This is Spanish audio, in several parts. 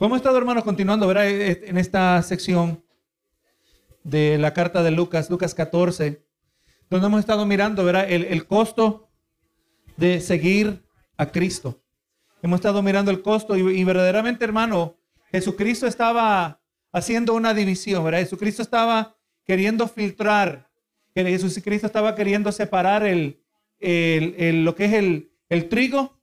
Hemos estado, hermanos, continuando ¿verdad? en esta sección de la carta de Lucas, Lucas 14, donde hemos estado mirando ¿verdad? El, el costo de seguir a Cristo. Hemos estado mirando el costo y, y, verdaderamente, hermano, Jesucristo estaba haciendo una división, ¿verdad? Jesucristo estaba queriendo filtrar, Jesucristo estaba queriendo separar el, el, el lo que es el, el trigo,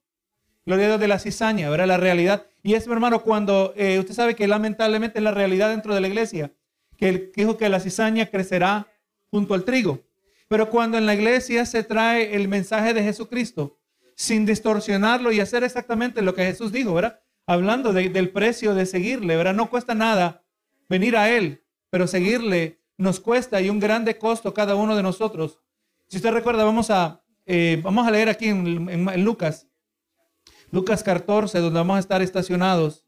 gloria de la cizaña, ¿verdad? La realidad. Y es, hermano, cuando eh, usted sabe que lamentablemente es la realidad dentro de la iglesia, que él dijo que la cizaña crecerá junto al trigo. Pero cuando en la iglesia se trae el mensaje de Jesucristo, sin distorsionarlo y hacer exactamente lo que Jesús dijo, ¿verdad? Hablando del precio de seguirle, ¿verdad? No cuesta nada venir a Él, pero seguirle nos cuesta y un grande costo cada uno de nosotros. Si usted recuerda, vamos a, eh, vamos a leer aquí en Lucas Lucas 14, donde vamos a estar estacionados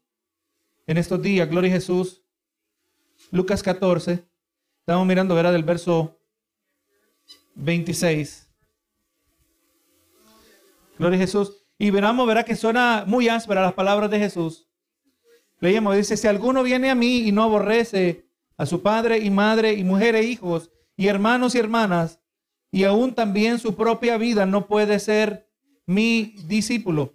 en estos días. Gloria a Jesús. Lucas 14. Estamos mirando, verá, del verso 26. Gloria a Jesús. Y veramos, verá que suena muy áspera las palabras de Jesús. Leemos, dice, si alguno viene a mí y no aborrece a su padre y madre y mujer e hijos y hermanos y hermanas, y aún también su propia vida, no puede ser mi discípulo.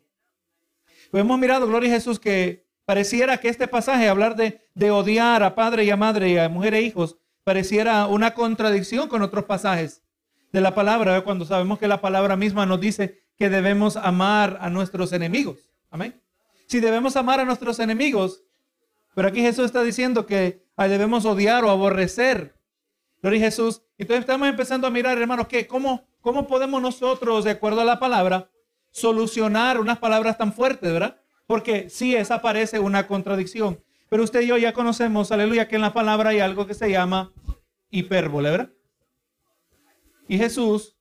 Pues hemos mirado, gloria a Jesús, que pareciera que este pasaje, hablar de, de odiar a padre y a madre y a mujer e hijos, pareciera una contradicción con otros pasajes de la palabra, cuando sabemos que la palabra misma nos dice que debemos amar a nuestros enemigos. Amén. Si debemos amar a nuestros enemigos, pero aquí Jesús está diciendo que debemos odiar o aborrecer. Gloria a Jesús. Entonces estamos empezando a mirar, hermanos, que cómo, cómo podemos nosotros, de acuerdo a la palabra, solucionar unas palabras tan fuertes, ¿verdad? Porque sí, esa parece una contradicción. Pero usted y yo ya conocemos, aleluya, que en la palabra hay algo que se llama hipérbole, ¿verdad? Y Jesús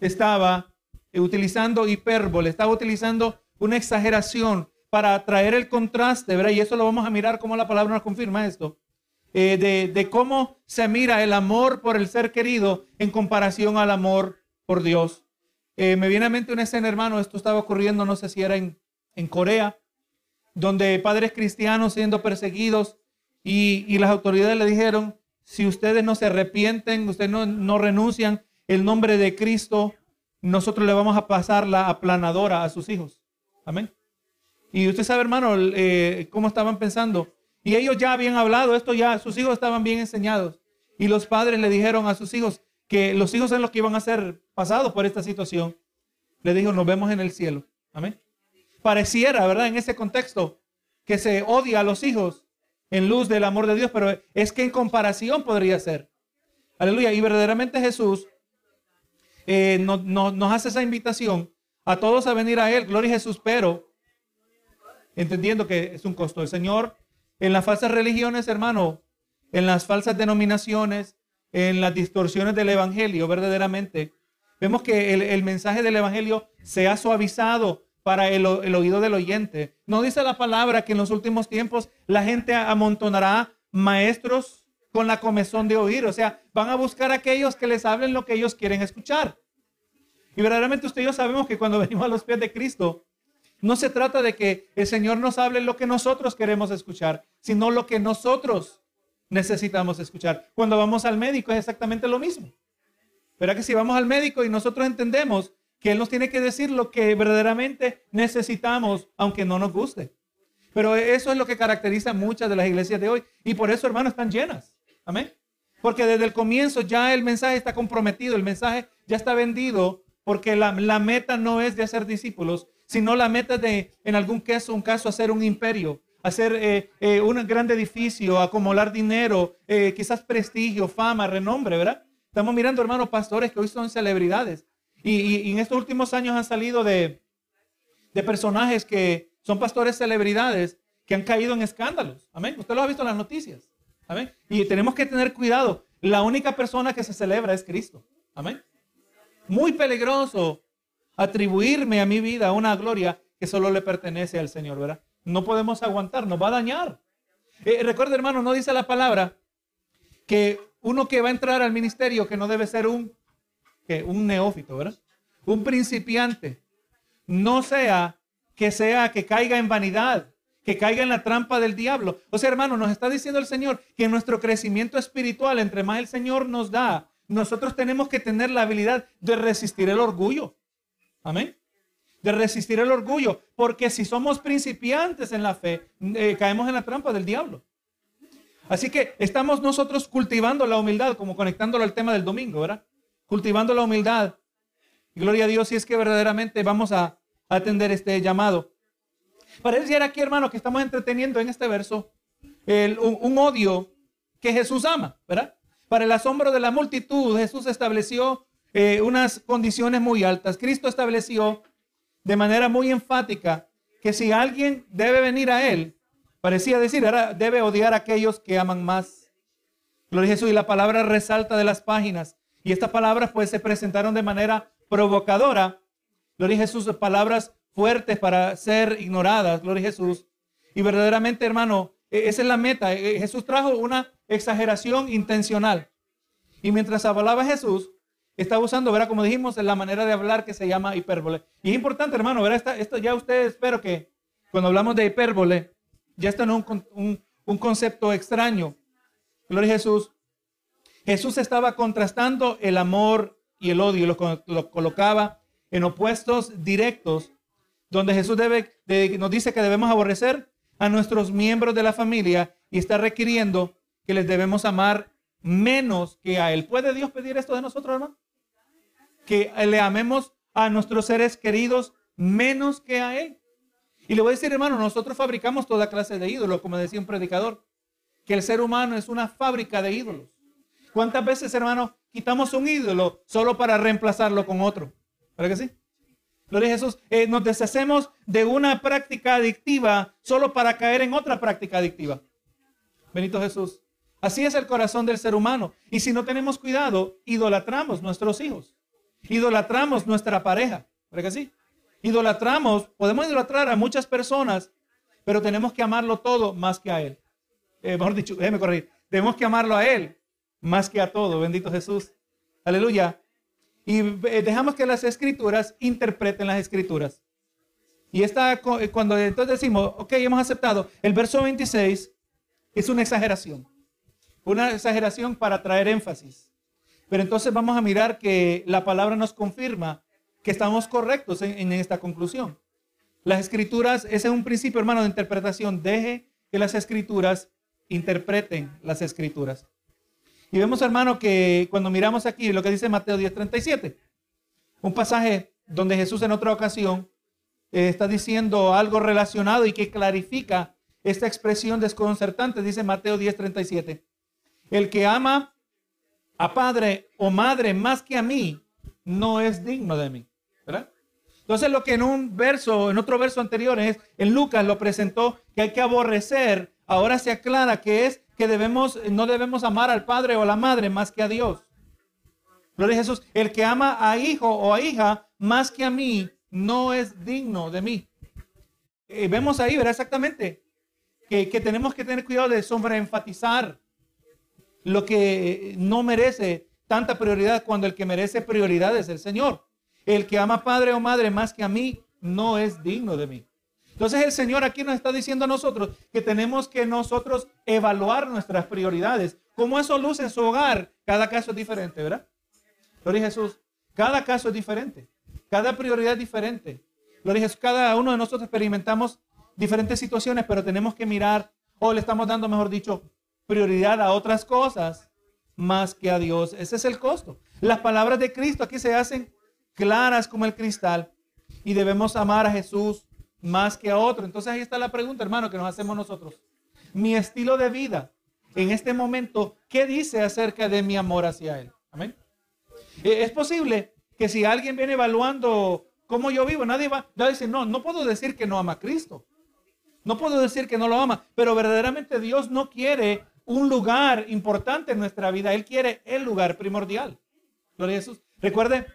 estaba utilizando hipérbole, estaba utilizando una exageración para traer el contraste, ¿verdad? Y eso lo vamos a mirar cómo la palabra nos confirma esto. Eh, de, de, cómo se mira el amor por el ser querido en comparación al amor por Dios. Eh, me viene a mente una escena, hermano, esto estaba ocurriendo, no sé si era en, Corea, donde padres cristianos siendo perseguidos y, las autoridades le dijeron, si ustedes no se arrepienten, ustedes no, no renuncian el nombre de Cristo, nosotros le vamos a pasar la aplanadora a sus hijos. Amén. Y usted sabe, hermano, eh, cómo estaban pensando. Y ellos ya habían hablado, esto ya, sus hijos estaban bien enseñados. Y los padres le dijeron a sus hijos, que los hijos son los que iban a ser pasados por esta situación, le dijo, nos vemos en el cielo. Amén. Pareciera, ¿verdad? En ese contexto, que se odia a los hijos en luz del amor de Dios, pero es que en comparación podría ser. Aleluya. Y verdaderamente Jesús eh, nos hace esa invitación a todos a venir a Él. Gloria a Jesús, pero entendiendo que es un costo. El Señor en las falsas religiones, hermano, en las falsas denominaciones, en las distorsiones del Evangelio verdaderamente. Vemos que el, mensaje del Evangelio se ha suavizado para el, oído del oyente. No dice la palabra que en los últimos tiempos la gente amontonará maestros con la comezón de oír. O sea, van a buscar a aquellos que les hablen lo que ellos quieren escuchar. Y verdaderamente usted y yo sabemos que cuando venimos a los pies de Cristo, no se trata de que el Señor nos hable lo que nosotros queremos escuchar, sino lo que nosotros necesitamos escuchar. Cuando vamos al médico es exactamente lo mismo. Pero que si vamos al médico y nosotros entendemos que Él nos tiene que decir lo que verdaderamente necesitamos, aunque no nos guste. Pero eso es lo que caracteriza muchas de las iglesias de hoy. Y por eso, hermanos, están llenas. Amén. Porque desde el comienzo ya el mensaje está comprometido, el mensaje ya está vendido, porque la, la meta no es de hacer discípulos, sino la meta de, en algún caso, un caso, hacer un imperio, hacer eh, eh, un gran edificio, acumular dinero, eh, quizás prestigio, fama, renombre, ¿verdad? Estamos mirando, hermanos, pastores que hoy son celebridades. Y, en estos últimos años han salido de, de, personajes que son pastores celebridades que han caído en escándalos. Amén. Usted lo ha visto en las noticias. Amén. Y tenemos que tener cuidado. La única persona que se celebra es Cristo. Amén. Muy peligroso atribuirme a mi vida una gloria que solo le pertenece al Señor, ¿verdad? No podemos aguantar, nos va a dañar. Eh, recuerda, hermano, no dice la palabra que uno que va a entrar al ministerio, que no debe ser un, que un neófito, ¿verdad? Un principiante. No sea que sea que caiga en vanidad, que caiga en la trampa del diablo. O sea, hermano, nos está diciendo el Señor que nuestro crecimiento espiritual, entre más el Señor nos da, nosotros tenemos que tener la habilidad de resistir el orgullo. Amén. De resistir el orgullo. Porque si somos principiantes en la fe, eh, caemos en la trampa del diablo. Así que estamos nosotros cultivando la humildad, como conectándolo al tema del domingo, ¿verdad? Cultivando la humildad. gloria a Dios si es que verdaderamente vamos a atender este llamado. Parece aquí, hermano, que estamos entreteniendo en este verso un, odio que Jesús ama, ¿verdad? Para el asombro de la multitud, Jesús estableció eh, unas condiciones muy altas. Cristo estableció de manera muy enfática que si alguien debe venir a Él, parecía decir, ahora debe odiar a aquellos que aman más. Gloria a Jesús. Y la palabra resalta de las páginas. Y estas palabras pues se presentaron de manera provocadora. Gloria a Jesús, palabras fuertes para ser ignoradas, gloria a Jesús. Y verdaderamente, hermano, e-, esa es la meta. E-, Jesús trajo una exageración intencional. Y mientras hablaba Jesús, estaba usando, verá, como dijimos, la manera de hablar que se llama hipérbole. Y es importante, hermano, verá, esto ya ustedes espero que cuando hablamos de hipérbole, ya está en un, un, concepto extraño. Gloria a Jesús. Jesús estaba contrastando el amor y el odio, lo, lo colocaba en opuestos directos donde Jesús debe, nos dice que debemos aborrecer a nuestros miembros de la familia y está requiriendo que les debemos amar menos que a Él. ¿Puede Dios pedir esto de nosotros, hermano? Que le amemos a nuestros seres queridos menos que a Él. Y le voy a decir, hermano, nosotros fabricamos toda clase de ídolos, como decía un predicador, que el ser humano es una fábrica de ídolos. ¿Cuántas veces, hermano, quitamos un ídolo solo para reemplazarlo con otro? ¿Verdad que sí? Gloria a Jesús. Eh, nos deshacemos de una práctica adictiva solo para caer en otra práctica adictiva. Benito Jesús. Así es el corazón del ser humano. Y si no tenemos cuidado, idolatramos nuestros hijos. Idolatramos nuestra pareja. ¿Verdad que sí? Idolatramos, podemos idolatrar a muchas personas, pero tenemos que amarlo todo más que a Él. Eh, mejor dicho, déjeme corregir. Tenemos que amarlo a Él más que a todo. Bendito Jesús. Aleluya y eh, dejamos que las escrituras interpreten las escrituras. Y está eh, cuando entonces decimos, ok, hemos aceptado, el verso 26 es una exageración, una exageración para traer énfasis. Pero entonces vamos a mirar que la palabra nos confirma que estamos correctos en, esta conclusión. Las escrituras, ese es un principio, hermano, de interpretación. Deje que las escrituras interpreten las escrituras. Y vemos, hermano, que cuando miramos aquí lo que dice Mateo 10:37, un pasaje donde Jesús en otra ocasión eh, está diciendo algo relacionado y que clarifica esta expresión desconcertante, dice Mateo 10:37. El que ama a padre o madre más que a mí, no es digno de mí. ¿verdad? Entonces lo que en un verso, en otro verso anterior, es, en Lucas lo presentó que hay que aborrecer, ahora se aclara que es que debemos, no debemos amar al padre o a la madre más que a Dios. Gloria a Jesús. El que ama a hijo o a hija más que a mí no es digno de mí. Eh, vemos ahí, ¿verdad? Exactamente. Que, que, tenemos que tener cuidado de sobreenfatizar lo que no merece tanta prioridad cuando el que merece prioridad es el Señor. El que ama padre o madre más que a mí no es digno de mí. Entonces el Señor aquí nos está diciendo a nosotros que tenemos que nosotros evaluar nuestras prioridades. Como eso luce en su hogar, cada caso es diferente, ¿verdad? Gloria a Jesús. Cada caso es diferente. Cada prioridad es diferente. Gloria a Jesús. Cada uno de nosotros experimentamos diferentes situaciones, pero tenemos que mirar, o le estamos dando, mejor dicho, prioridad a otras cosas más que a Dios. Ese es el costo. Las palabras de Cristo aquí se hacen claras como el cristal y debemos amar a Jesús más que a otro. Entonces ahí está la pregunta, hermano, que nos hacemos nosotros. Mi estilo de vida en este momento, ¿qué dice acerca de mi amor hacia Él? Amén. Eh, es posible que si alguien viene evaluando cómo yo vivo, nadie va, a decir, no, no puedo decir que no ama a Cristo. No puedo decir que no lo ama, pero verdaderamente Dios no quiere un lugar importante en nuestra vida. Él quiere el lugar primordial. Gloria a Jesús. Recuerde,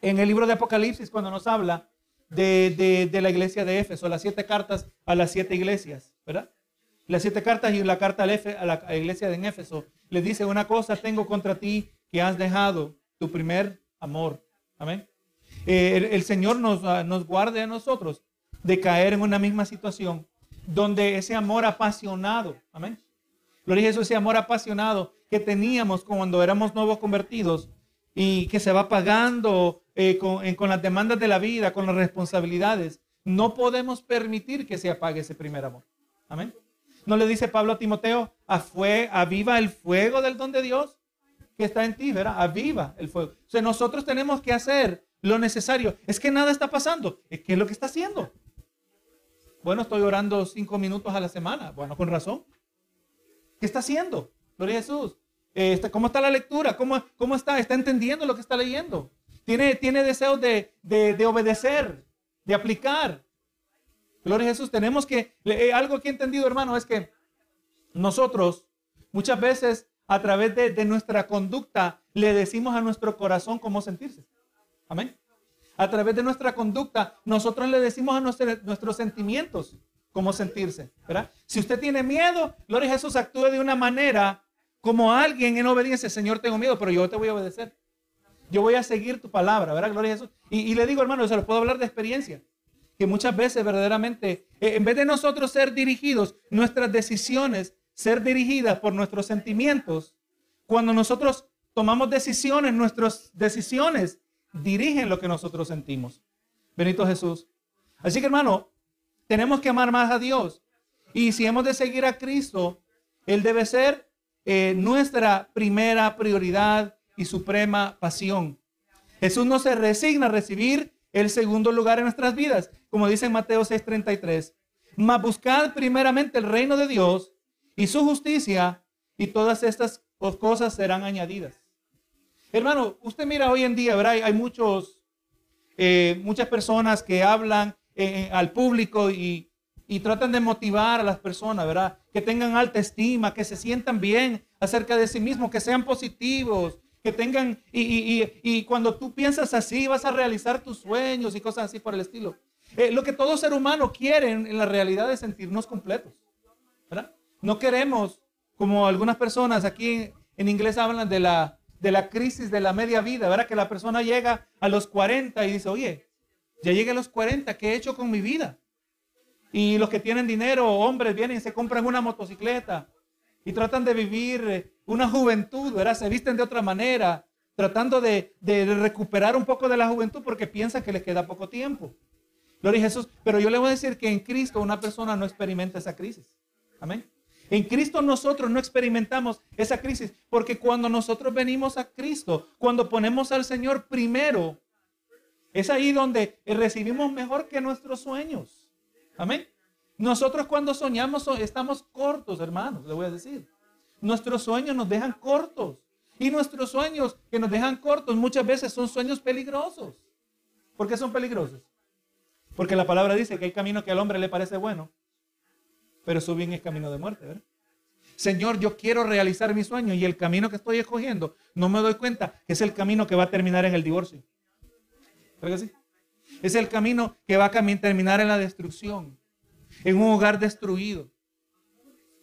en el libro de Apocalipsis, cuando nos habla de, la iglesia de Éfeso, las siete cartas a las siete iglesias, ¿verdad? Las siete cartas y la carta a la iglesia de Éfeso le dice una cosa, tengo contra ti que has dejado tu primer amor. Amén. Eh, el, Señor nos, ah, nos guarde a nosotros de caer en una misma situación donde ese amor apasionado, amén. Gloria a Jesús, ese amor apasionado que teníamos cuando éramos nuevos convertidos y que se va pagando eh, con, con las demandas de la vida, con las responsabilidades. No podemos permitir que se apague ese primer amor. Amén. ¿No le dice Pablo a Timoteo, fue, aviva el fuego del don de Dios que está en ti, ¿verdad? Aviva el fuego. O sea, nosotros tenemos que hacer lo necesario. Es que nada está pasando. ¿Qué es lo que está haciendo? Bueno, estoy orando cinco minutos a la semana. Bueno, con razón. ¿Qué está haciendo? Gloria Jesús. Este, ¿Cómo está la lectura? ¿Cómo, ¿Cómo está? ¿Está entendiendo lo que está leyendo? ¿Tiene, tiene deseos de, de, obedecer, de aplicar? Gloria Jesús. Tenemos que, eh, algo que he entendido, hermano, es que nosotros muchas veces a través de, de nuestra conducta le decimos a nuestro corazón cómo sentirse. Amén. A través de nuestra conducta, nosotros le decimos a nuestros sentimientos cómo sentirse, ¿verdad? Si usted tiene miedo, Gloria a Jesús actúe de una manera como alguien en obediencia. Señor, tengo miedo, pero yo te voy a obedecer. Yo voy a seguir tu palabra, ¿verdad? Gloria a Jesús. Y, le digo, hermano, se lo puedo hablar de experiencia. Que muchas veces verdaderamente, eh, en vez de nosotros ser dirigidos, nuestras decisiones ser dirigidas por nuestros sentimientos, cuando nosotros tomamos decisiones, nuestras decisiones dirigen lo que nosotros sentimos. Benito Jesús. Así que hermano, tenemos que amar más a Dios. Y si hemos de seguir a Cristo, Él debe ser eh, nuestra primera prioridad y suprema pasión. Jesús no se resigna a recibir el segundo lugar en nuestras vidas, como dice en Mateo 6:33. Mas buscad primeramente el reino de Dios y su justicia, y todas estas cosas serán añadidas. Hermano, usted mira hoy en día, ¿verdad? Hay muchos, eh, muchas personas que hablan eh, eh, al público y, tratan de motivar a las personas, ¿verdad? Que tengan alta estima, que se sientan bien acerca de sí mismos, que sean positivos, que tengan, y, y, cuando tú piensas así, vas a realizar tus sueños y cosas así por el estilo. lo que todo ser humano quiere en, en, la realidad es sentirnos completos, ¿verdad? No queremos, como algunas personas aquí en inglés hablan de la de la crisis de la media vida, ¿verdad? Que la persona llega a los 40 y dice, oye, ya llegué a los 40, ¿qué he hecho con mi vida? Y los que tienen dinero, hombres, vienen y se compran una motocicleta y tratan de vivir eh, una juventud, ¿verdad? Se visten de otra manera, tratando de, recuperar un poco de la juventud porque piensan que les queda poco tiempo. Gloria a Jesús. Pero yo le voy a decir que en Cristo una persona no experimenta esa crisis. Amén. En Cristo nosotros no experimentamos esa crisis, porque cuando nosotros venimos a Cristo, cuando ponemos al Señor primero, es ahí donde recibimos mejor que nuestros sueños. Amén. Nosotros cuando soñamos estamos cortos, hermanos, le voy a decir. Nuestros sueños nos dejan cortos. Y nuestros sueños que nos dejan cortos muchas veces son sueños peligrosos. ¿Por qué son peligrosos? Porque la palabra dice que hay camino que al hombre le parece bueno, pero su bien es camino de muerte, ¿verdad? Señor, yo quiero realizar mi sueño y el camino que estoy escogiendo, no me doy cuenta que es el camino que va a terminar en el divorcio. Es el camino que va a terminar en la destrucción, en un hogar destruido.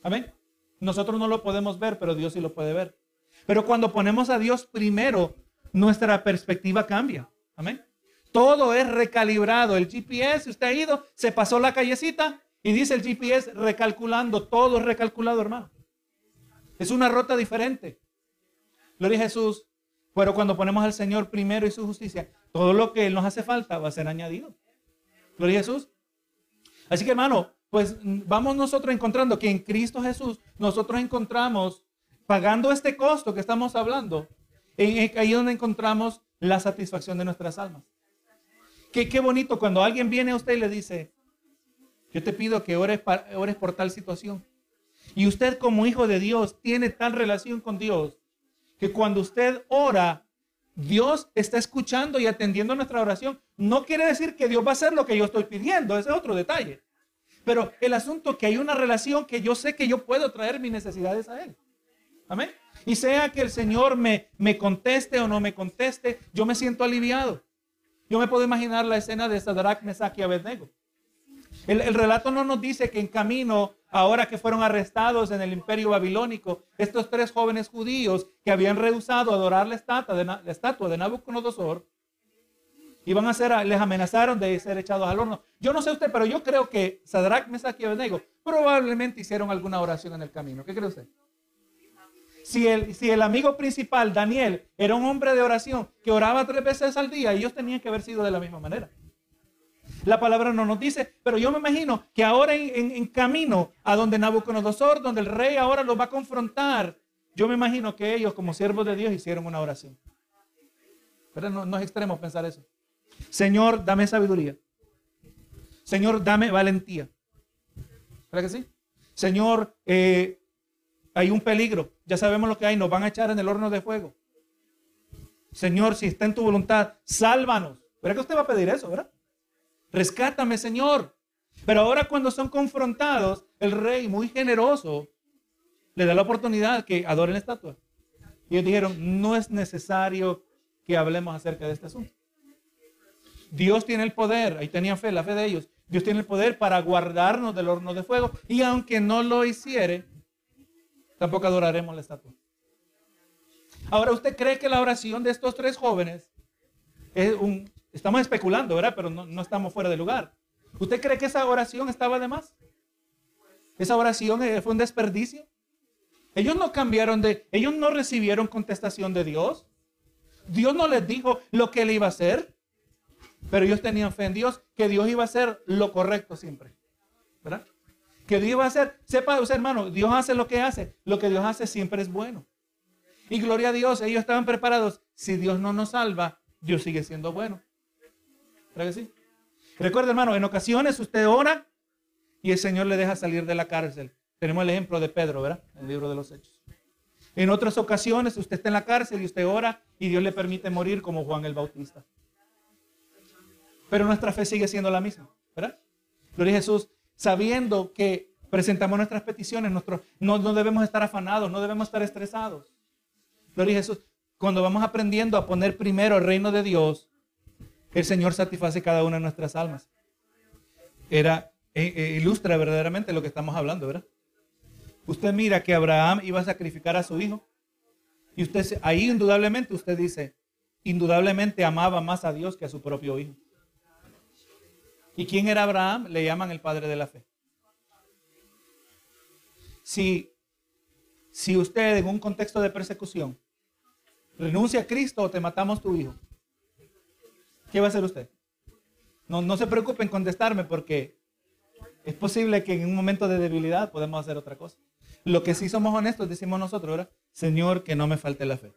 Amén. Nosotros no lo podemos ver, pero Dios sí lo puede ver. Pero cuando ponemos a Dios primero, nuestra perspectiva cambia. Amén. Todo es recalibrado. El GPS, usted ha ido, se pasó la callecita, y dice el GPS recalculando, todo es recalculado, hermano. Es una ruta diferente. Gloria a Jesús. Pero cuando ponemos al Señor primero y su justicia, todo lo que nos hace falta va a ser añadido. Gloria a Jesús. Así que hermano, pues vamos nosotros encontrando que en Cristo Jesús nosotros encontramos, pagando este costo que estamos hablando, en, ahí donde encontramos la satisfacción de nuestras almas. Qué, qué bonito cuando alguien viene a usted y le dice, yo te pido que ores, ores por tal situación. Y usted como hijo de Dios tiene tal relación con Dios que cuando usted ora, Dios está escuchando y atendiendo nuestra oración. No quiere decir que Dios va a hacer lo que yo estoy pidiendo, ese es otro detalle. Pero el asunto es que hay una relación que yo sé que yo puedo traer mis necesidades a Él. Amén. Y sea que el Señor me, me conteste o no me conteste, yo me siento aliviado. Yo me puedo imaginar la escena de Sadrach, Mesach y Abednego. El, relato no nos dice que en camino, ahora que fueron arrestados en el imperio babilónico, estos tres jóvenes judíos que habían rehusado adorar la estatua de, la estatua de Nabucodonosor, Iban a ser, les amenazaron de ser echados al horno. Yo no sé usted, pero yo creo que Sadrach, Mesach y Abednego probablemente hicieron alguna oración en el camino. ¿Qué cree usted? Si el, si el amigo principal, Daniel, era un hombre de oración que oraba tres veces al día, ellos tenían que haber sido de la misma manera. La palabra no nos dice, pero yo me imagino que ahora en, camino a donde Nabucodonosor, donde el rey ahora los va a confrontar, yo me imagino que ellos como siervos de Dios hicieron una oración. Pero no, no es extremo pensar eso. Señor, dame sabiduría. Señor, dame valentía. ¿Verdad que sí? Señor, eh, hay un peligro. Ya sabemos lo que hay. Nos van a echar en el horno de fuego. Señor, si está en tu voluntad, sálvanos. ¿Verdad que usted va a pedir eso, verdad? Rescátame, Señor. Pero ahora cuando son confrontados, el rey, muy generoso, le da la oportunidad que adoren la estatua. Y ellos dijeron, no es necesario que hablemos acerca de este asunto. Dios tiene el poder, ahí tenían fe, la fe de ellos. Dios tiene el poder para guardarnos del horno de fuego. Y aunque no lo hiciere, tampoco adoraremos la estatua. Ahora, ¿usted cree que la oración de estos tres jóvenes es un... Estamos especulando, ¿verdad? Pero no, no estamos fuera de lugar. ¿Usted cree que esa oración estaba de más? ¿Esa oración eh, fue un desperdicio? Ellos no cambiaron de... Ellos no recibieron contestación de Dios. Dios no les dijo lo que él iba a hacer. Pero ellos tenían fe en Dios, que Dios iba a hacer lo correcto siempre. ¿Verdad? Que Dios iba a hacer, sepa usted hermano, Dios hace lo que hace. Lo que Dios hace siempre es bueno. Y gloria a Dios, ellos estaban preparados. Si Dios no nos salva, Dios sigue siendo bueno. ¿Verdad que sí? Recuerda, hermano, en ocasiones usted ora y el Señor le deja salir de la cárcel. Tenemos el ejemplo de Pedro, ¿verdad? En el libro de los Hechos. En otras ocasiones usted está en la cárcel y usted ora y Dios le permite morir como Juan el Bautista. Pero nuestra fe sigue siendo la misma, ¿verdad? Gloria a Jesús, sabiendo que presentamos nuestras peticiones, no, no debemos estar afanados, no debemos estar estresados. Gloria a Jesús, cuando vamos aprendiendo a poner primero el reino de Dios, el Señor satisface cada una de nuestras almas. Era, eh, eh, ilustra verdaderamente lo que estamos hablando, ¿verdad? Usted mira que Abraham iba a sacrificar a su hijo. Y usted, ahí indudablemente usted dice, indudablemente amaba más a Dios que a su propio hijo. ¿Y quién era Abraham? Le llaman el padre de la fe. Si, si usted en un contexto de persecución renuncia a Cristo o te matamos tu hijo, ¿qué va a hacer usted? No, no se preocupen en contestarme porque es posible que en un momento de debilidad podemos hacer otra cosa. Lo que sí somos honestos, decimos nosotros, ¿verdad? Señor, que no me falte la fe.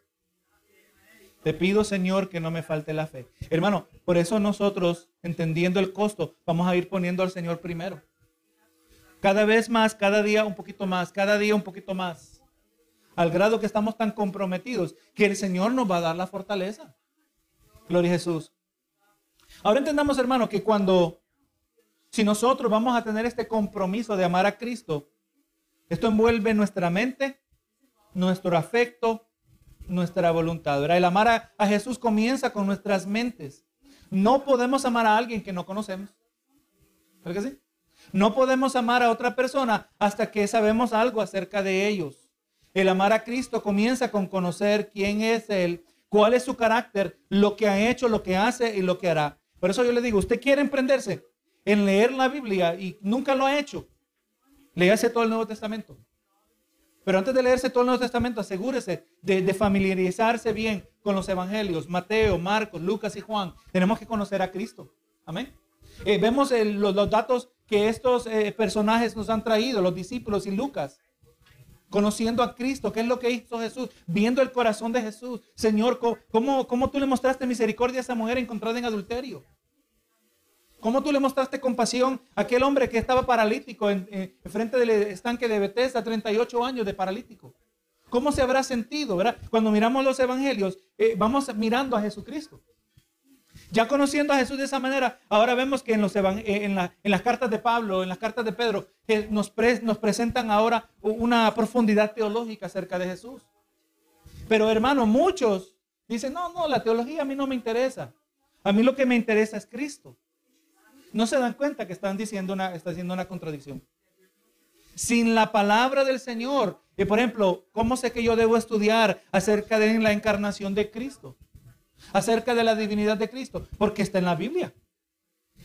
Te pido, Señor, que no me falte la fe. Hermano, por eso nosotros, entendiendo el costo, vamos a ir poniendo al Señor primero. Cada vez más, cada día un poquito más, cada día un poquito más. Al grado que estamos tan comprometidos que el Señor nos va a dar la fortaleza. Gloria a Jesús. Ahora entendamos, hermano, que cuando, si nosotros vamos a tener este compromiso de amar a Cristo, esto envuelve nuestra mente, nuestro afecto, nuestra voluntad. El amar a, Jesús comienza con nuestras mentes. No podemos amar a alguien que no conocemos. ¿Verdad que sí? No podemos amar a otra persona hasta que sabemos algo acerca de ellos. El amar a Cristo comienza con conocer quién es Él, cuál es su carácter, lo que ha hecho, lo que hace y lo que hará. Por eso yo le digo, usted quiere emprenderse en leer la Biblia y nunca lo ha hecho. Léase todo el Nuevo Testamento. Pero antes de leerse todo el Nuevo Testamento, asegúrese de, familiarizarse bien con los evangelios, Mateo, Marcos, Lucas y Juan. Tenemos que conocer a Cristo. Amén. Eh, vemos los, datos que estos eh, personajes nos han traído, los discípulos y Lucas. Conociendo a Cristo, ¿qué es lo que hizo Jesús? Viendo el corazón de Jesús. Señor, ¿cómo, tú le mostraste misericordia a esa mujer encontrada en adulterio? ¿Cómo tú le mostraste compasión a aquel hombre que estaba paralítico en, frente del estanque de Bethesda, 38 años de paralítico? ¿Cómo se habrá sentido, verdad? Cuando miramos los evangelios, eh, vamos mirando a Jesucristo. Ya conociendo a Jesús de esa manera, ahora vemos que en, los eh, en, las cartas de Pablo, en las cartas de Pedro, que nos, nos presentan ahora una profundidad teológica acerca de Jesús. Pero hermano, muchos dicen, no, no, la teología a mí no me interesa. A mí lo que me interesa es Cristo no se dan cuenta que están diciendo una, está haciendo una contradicción. Sin la palabra del Señor, y por ejemplo, ¿cómo sé que yo debo estudiar acerca de la encarnación de Cristo? Acerca de la divinidad de Cristo, porque está en la Biblia,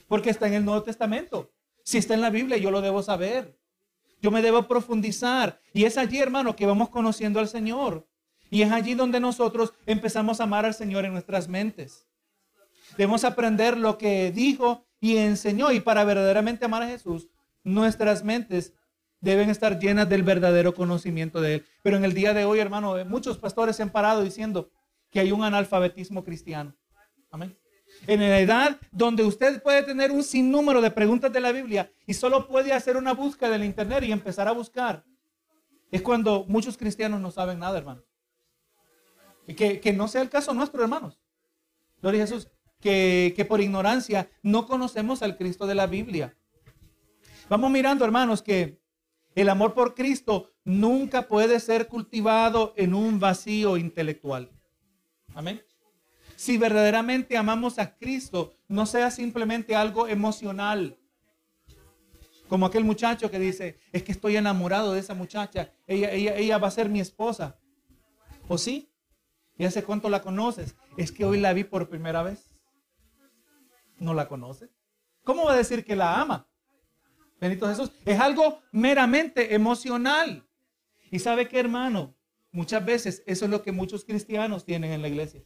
porque está en el Nuevo Testamento. Si está en la Biblia, yo lo debo saber. Yo me debo profundizar. Y es allí, hermano, que vamos conociendo al Señor. Y es allí donde nosotros empezamos a amar al Señor en nuestras mentes. Debemos aprender lo que dijo y enseñó. Y para verdaderamente amar a Jesús, nuestras mentes deben estar llenas del verdadero conocimiento de Él. Pero en el día de hoy, hermano, muchos pastores se han parado diciendo que hay un analfabetismo cristiano. Amén. En la edad donde usted puede tener un sinnúmero de preguntas de la Biblia y solo puede hacer una búsqueda en internet y empezar a buscar, es cuando muchos cristianos no saben nada, hermano. Y que, que no sea el caso nuestro, hermanos. Gloria a Jesús. Que, que por ignorancia no conocemos al Cristo de la Biblia. Vamos mirando, hermanos, que el amor por Cristo nunca puede ser cultivado en un vacío intelectual. Amén. Si verdaderamente amamos a Cristo, no sea simplemente algo emocional. Como aquel muchacho que dice, es que estoy enamorado de esa muchacha, ella, ella, ella va a ser mi esposa. ¿O sí? ¿Y hace cuánto la conoces? Es que hoy la vi por primera vez. ¿No la conoce? ¿Cómo va a decir que la ama? Benito Jesús. Es algo meramente emocional. Y sabe qué, hermano, muchas veces eso es lo que muchos cristianos tienen en la iglesia.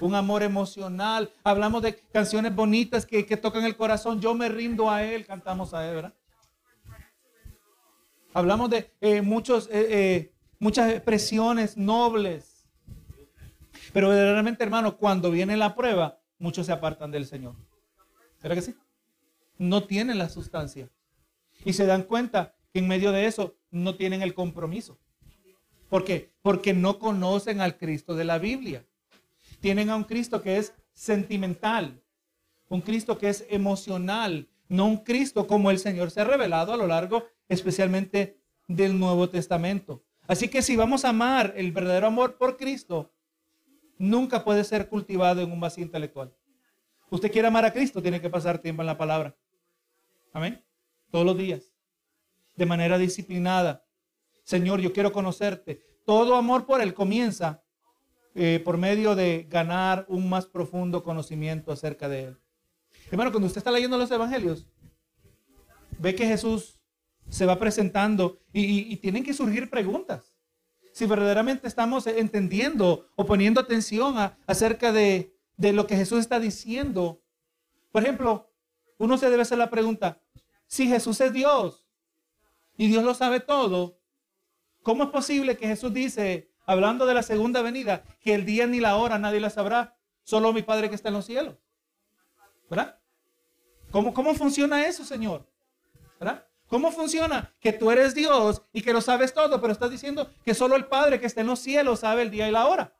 Un amor emocional. Hablamos de canciones bonitas que, tocan el corazón. Yo me rindo a Él, cantamos a Él, ¿verdad? Hablamos de eh, muchos, eh, eh, muchas expresiones nobles. Pero verdaderamente, hermano, cuando viene la prueba, muchos se apartan del Señor. ¿Será que sí? No tienen la sustancia. Y se dan cuenta que en medio de eso no tienen el compromiso. ¿Por qué? Porque no conocen al Cristo de la Biblia. Tienen a un Cristo que es sentimental, un Cristo que es emocional, no un Cristo como el Señor se ha revelado a lo largo especialmente del Nuevo Testamento. Así que si vamos a amar el verdadero amor por Cristo, nunca puede ser cultivado en un vacío intelectual. Usted quiere amar a Cristo, tiene que pasar tiempo en la palabra. Amén. Todos los días. De manera disciplinada. Señor, yo quiero conocerte. Todo amor por Él comienza eh, por medio de ganar un más profundo conocimiento acerca de Él. Hermano, cuando usted está leyendo los evangelios, ve que Jesús se va presentando y tienen que surgir preguntas si verdaderamente estamos entendiendo o poniendo atención acerca de, de lo que Jesús está diciendo. Por ejemplo, uno se debe hacer la pregunta, si Jesús es Dios y Dios lo sabe todo, ¿cómo es posible que Jesús dice, hablando de la segunda venida, que el día ni la hora nadie la sabrá, solo mi Padre que está en los cielos? ¿Verdad? ¿Cómo, cómo funciona eso, Señor? ¿Verdad? ¿Cómo funciona? Que tú eres Dios y que lo sabes todo, pero estás diciendo que solo el Padre que está en los cielos sabe el día y la hora.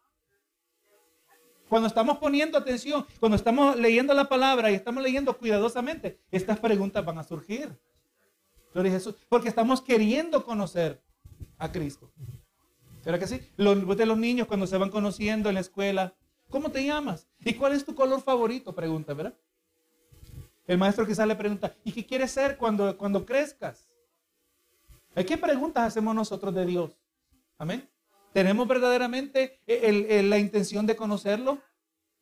Cuando estamos poniendo atención, cuando estamos leyendo la palabra y estamos leyendo cuidadosamente, estas preguntas van a surgir. Gloria Jesús. Porque estamos queriendo conocer a Cristo. ¿Verdad que sí? Los de los niños cuando se van conociendo en la escuela, ¿cómo te llamas? ¿Y cuál es tu color favorito? Pregunta, ¿verdad? El maestro quizás le pregunta, ¿y qué quieres ser cuando, cuando crezcas? ¿Qué preguntas hacemos nosotros de Dios? Amén. ¿Tenemos verdaderamente la intención de conocerlo?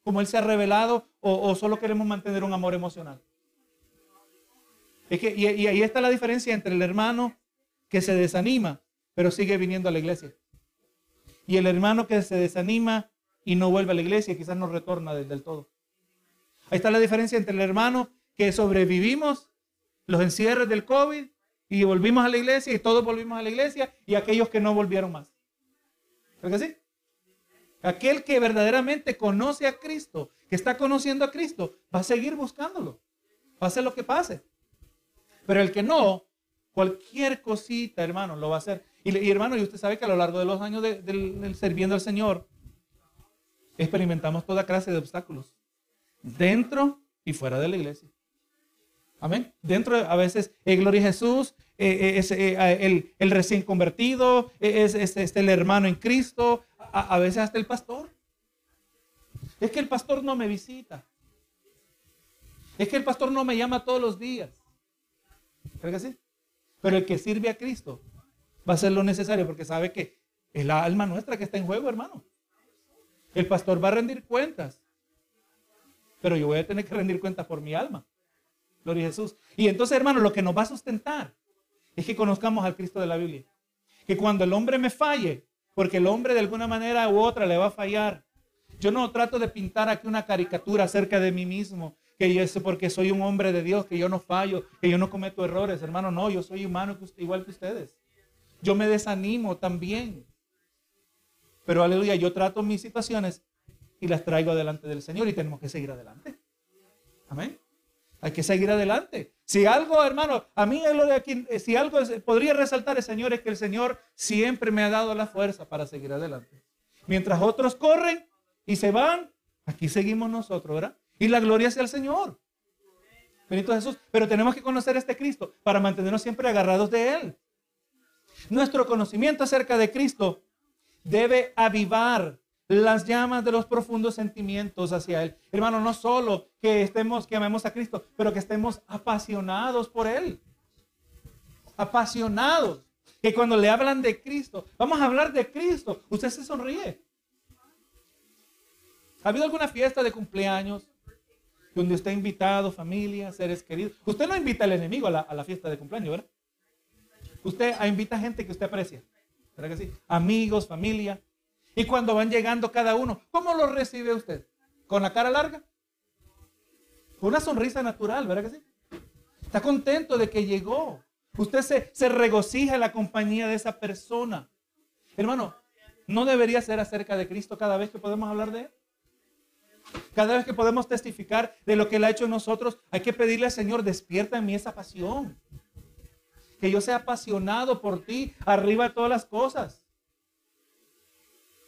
Como Él se ha revelado o, solo queremos mantener un amor emocional? Es que, y ahí está la diferencia entre el hermano que se desanima, pero sigue viniendo a la iglesia. Y el hermano que se desanima y no vuelve a la iglesia, quizás no retorna del todo. Ahí está la diferencia entre el hermano que sobrevivimos los encierres del COVID y volvimos a la iglesia y todos volvimos a la iglesia y aquellos que no volvieron más. ¿Es que sí? Aquel que verdaderamente conoce a Cristo, que está conociendo a Cristo, va a seguir buscándolo. Pase lo que pase. Pero el que no, cualquier cosita, hermano, lo va a hacer. Y, hermano, y usted sabe que a lo largo de los años del de, sirviendo al Señor, experimentamos toda clase de obstáculos. Dentro y fuera de la iglesia. Amén. Dentro a veces, eh, gloria a Jesús, eh, eh, es el, el, recién convertido, es, es, el hermano en Cristo, a, veces hasta el pastor. Es que el pastor no me visita. Es que el pastor no me llama todos los días. ¿Cree que sí? Pero el que sirve a Cristo va a hacer lo necesario porque sabe que es la alma nuestra que está en juego, hermano. El pastor va a rendir cuentas. Pero yo voy a tener que rendir cuentas por mi alma. Gloria a Jesús. Y entonces, hermano, lo que nos va a sustentar es que conozcamos al Cristo de la Biblia. Que cuando el hombre me falle, porque el hombre de alguna manera u otra le va a fallar, yo no trato de pintar aquí una caricatura acerca de mí mismo, que yo sé porque soy un hombre de Dios, que yo no fallo, que yo no cometo errores, hermano, no, yo soy humano igual que ustedes. Yo me desanimo también. Pero aleluya, yo trato mis situaciones y las traigo delante del Señor y tenemos que seguir adelante. Amén. Hay que seguir adelante. Si algo, hermano, a mí es lo de aquí, eh, si algo podría resaltar el Señor es que el Señor siempre me ha dado la fuerza para seguir adelante. Mientras otros corren y se van, aquí seguimos nosotros, ¿verdad? Y la gloria sea el Señor. Benito Jesús. Pero tenemos que conocer este Cristo para mantenernos siempre agarrados de Él. Nuestro conocimiento acerca de Cristo debe avivar las llamas de los profundos sentimientos hacia Él. Hermano, no solo que estemos, que amemos a Cristo, pero que estemos apasionados por Él. Apasionados. Que cuando le hablan de Cristo, vamos a hablar de Cristo, usted se sonríe. ¿Ha habido alguna fiesta de cumpleaños donde usted ha invitado familia, seres queridos? Usted no invita al enemigo a la, a la fiesta de cumpleaños, ¿verdad? Usted invita gente que usted aprecia. ¿Verdad que sí? Amigos, familia. Y cuando van llegando cada uno, ¿cómo lo recibe usted? ¿Con la cara larga? Con una sonrisa natural, ¿verdad que sí? Está contento de que llegó. Usted se, se regocija en la compañía de esa persona. Hermano, ¿no debería ser acerca de Cristo cada vez que podemos hablar de Él? Cada vez que podemos testificar de lo que Él ha hecho en nosotros, hay que pedirle al Señor, despierta en mí esa pasión. Que yo sea apasionado por ti, arriba de todas las cosas.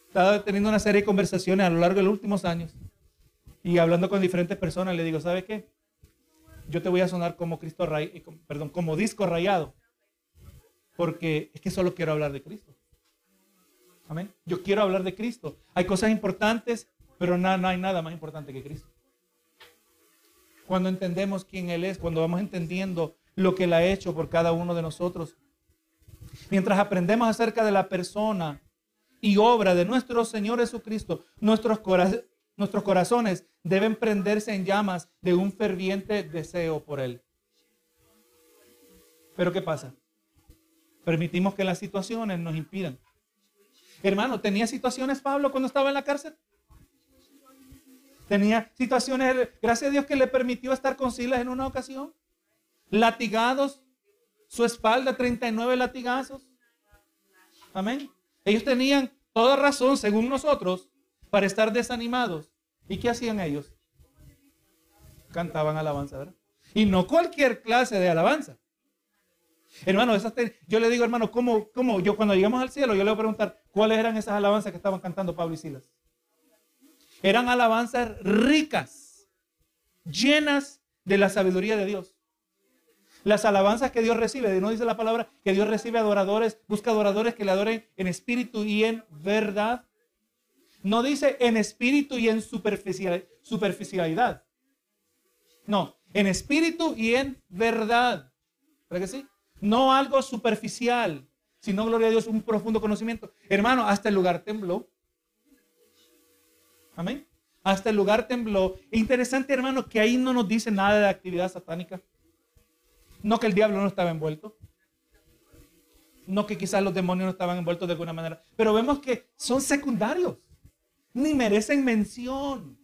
Estaba teniendo una serie de conversaciones a lo largo de los últimos años y hablando con diferentes personas, le digo, ¿sabe qué? Yo te voy a sonar como Cristo ray, perdón, como disco rayado, porque es que solo quiero hablar de Cristo. Amén. Yo quiero hablar de Cristo. Hay cosas importantes, pero no, no hay nada más importante que Cristo. Cuando entendemos quién Él es, cuando vamos entendiendo lo que Él ha hecho por cada uno de nosotros, mientras aprendemos acerca de la persona y obra de nuestro Señor Jesucristo, nuestros, nuestros corazones deben prenderse en llamas de un ferviente deseo por Él. Pero ¿qué pasa? Permitimos que las situaciones nos impidan. Hermano, ¿tenía situaciones Pablo cuando estaba en la cárcel? Tenía situaciones, gracias a Dios que le permitió estar con Silas en una ocasión. Latigados, su espalda, 39 latigazos. Amén. Ellos tenían toda razón, según nosotros, para estar desanimados. ¿Y qué hacían ellos? Cantaban alabanza, ¿verdad? Y no cualquier clase de alabanza. Hermano, yo le digo, hermano, ¿cómo, ¿cómo? Yo cuando llegamos al cielo, yo le voy a preguntar, ¿cuáles eran esas alabanzas que estaban cantando Pablo y Silas? Eran alabanzas ricas, llenas de la sabiduría de Dios. Las alabanzas que Dios recibe, no dice la palabra que Dios recibe adoradores, busca adoradores que le adoren en espíritu y en verdad. No dice en espíritu y en superficialidad. No, en espíritu y en verdad. ¿Verdad que sí? No algo superficial, sino, gloria a Dios, un profundo conocimiento. Hermano, hasta el lugar tembló. Amén. Hasta el lugar tembló. Interesante, hermano, que ahí no nos dice nada de actividad satánica. No que el diablo no estaba envuelto. No que quizás los demonios no estaban envueltos de alguna manera. Pero vemos que son secundarios. Ni merecen mención.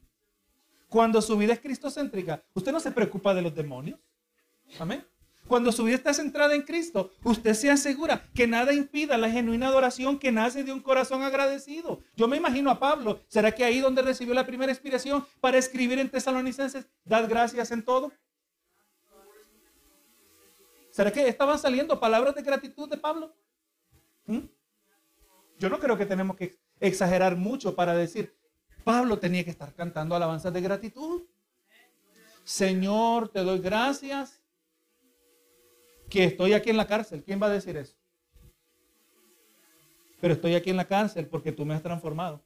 Cuando su vida es cristocéntrica, usted no se preocupa de los demonios. Amén. Cuando su vida está centrada en Cristo, usted se asegura que nada impida la genuina adoración que nace de un corazón agradecido. Yo me imagino a Pablo, ¿será que ahí donde recibió la primera inspiración para escribir en Tesalonicenses, dad gracias en todo? ¿Será que estaban saliendo palabras de gratitud de Pablo? ¿Mm? Yo no creo que tenemos que exagerar mucho para decir, Pablo tenía que estar cantando alabanzas de gratitud. Señor, te doy gracias que estoy aquí en la cárcel. ¿Quién va a decir eso? Pero estoy aquí en la cárcel porque tú me has transformado.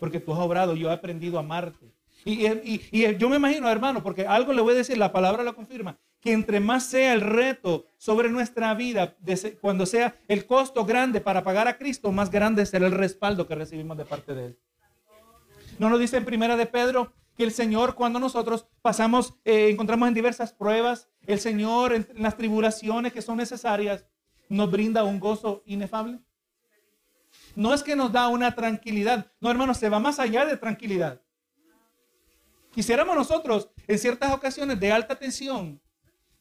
Porque tú has obrado, yo he aprendido a amarte. Y, y, yo me imagino, hermano, porque algo le voy a decir, la palabra lo confirma, que entre más sea el reto sobre nuestra vida, cuando sea el costo grande para pagar a Cristo, más grande será el respaldo que recibimos de parte de Él. ¿No nos dice en primera de Pedro que el Señor cuando nosotros pasamos, eh, encontramos en diversas pruebas, el Señor en las tribulaciones que son necesarias, nos brinda un gozo inefable? No es que nos da una tranquilidad, no hermanos, se va más allá de tranquilidad. Quisiéramos nosotros en ciertas ocasiones de alta tensión,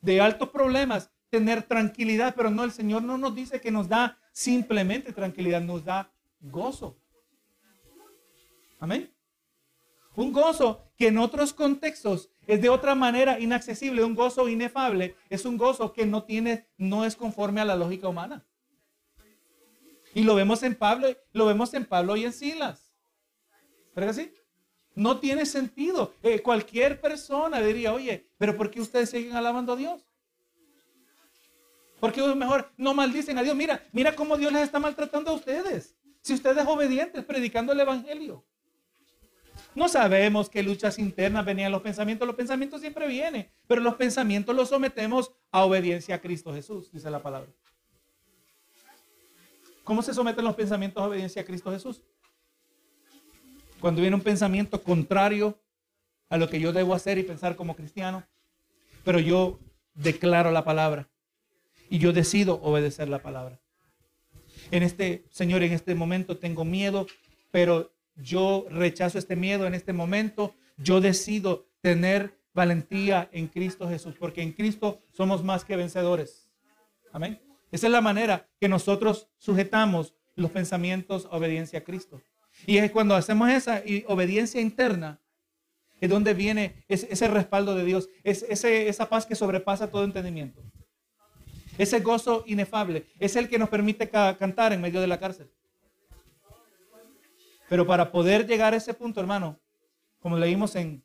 de altos problemas, tener tranquilidad, pero no, el Señor no nos dice que nos da simplemente tranquilidad, nos da gozo. Amén. Un gozo que en otros contextos es de otra manera inaccesible, un gozo inefable, es un gozo que no tiene, no es conforme a la lógica humana. Y lo vemos en Pablo, lo vemos en Pablo y en Silas. ¿Verdad? No tiene sentido. Eh, cualquier persona diría, oye, pero ¿por qué ustedes siguen alabando a Dios? ¿Por qué mejor no maldicen a Dios? Mira, mira cómo Dios les está maltratando a ustedes. Si ustedes obedientes predicando el Evangelio. No sabemos qué luchas internas venían los pensamientos. Los pensamientos siempre vienen, pero los pensamientos los sometemos a obediencia a Cristo Jesús, dice la palabra. ¿Cómo se someten los pensamientos a obediencia a Cristo Jesús? Cuando viene un pensamiento contrario a lo que yo debo hacer y pensar como cristiano, pero yo declaro la palabra y yo decido obedecer la palabra. En este, Señor, en este momento tengo miedo, pero yo rechazo este miedo en este momento. Yo decido tener valentía en Cristo Jesús, porque en Cristo somos más que vencedores. Amén. Esa es la manera que nosotros sujetamos los pensamientos a obediencia a Cristo. Y es cuando hacemos esa obediencia interna, es donde viene ese, respaldo de Dios, es esa paz que sobrepasa todo entendimiento. Ese gozo inefable es el que nos permite cantar en medio de la cárcel. Pero para poder llegar a ese punto, hermano, como leímos en,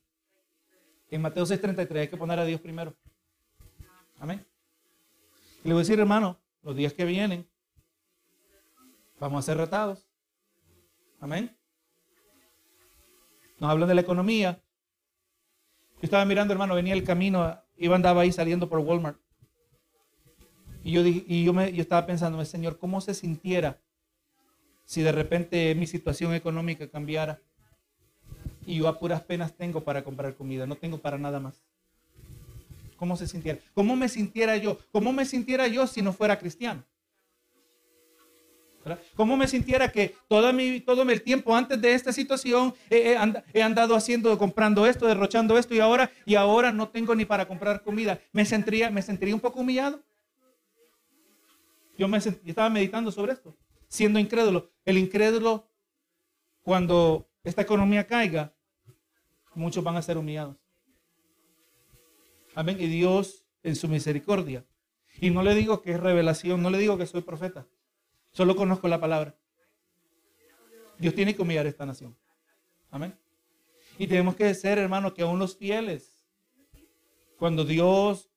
en Mateo 6:33, hay que poner a Dios primero. Amén. Le voy a decir, hermano, los días que vienen, vamos a ser retados. Amén. Nos hablan de la economía. Yo estaba mirando, hermano, venía el camino, iba andaba ahí saliendo por Walmart. Y yo, y yo, me, yo estaba pensando, Señor, ¿cómo se sintiera si de repente mi situación económica cambiara y yo a puras penas tengo para comprar comida, no tengo para nada más. ¿Cómo se sintiera? ¿Cómo me sintiera yo? ¿Cómo me sintiera yo si no fuera cristiano? ¿Cómo me sintiera que todo, mi, todo el tiempo antes de esta situación he, andado haciendo, comprando esto, derrochando esto y ahora, y ahora no tengo ni para comprar comida? ¿Me sentiría, me sentiría un poco humillado? Yo, me yo estaba meditando sobre esto siendo incrédulo. El incrédulo, cuando esta economía caiga, muchos van a ser humillados. Amén. Y Dios en su misericordia. Y no le digo que es revelación, no le digo que soy profeta. Solo conozco la palabra. Dios tiene que humillar esta nación. Amén. Y tenemos que ser, hermanos, que aún los fieles, cuando Dios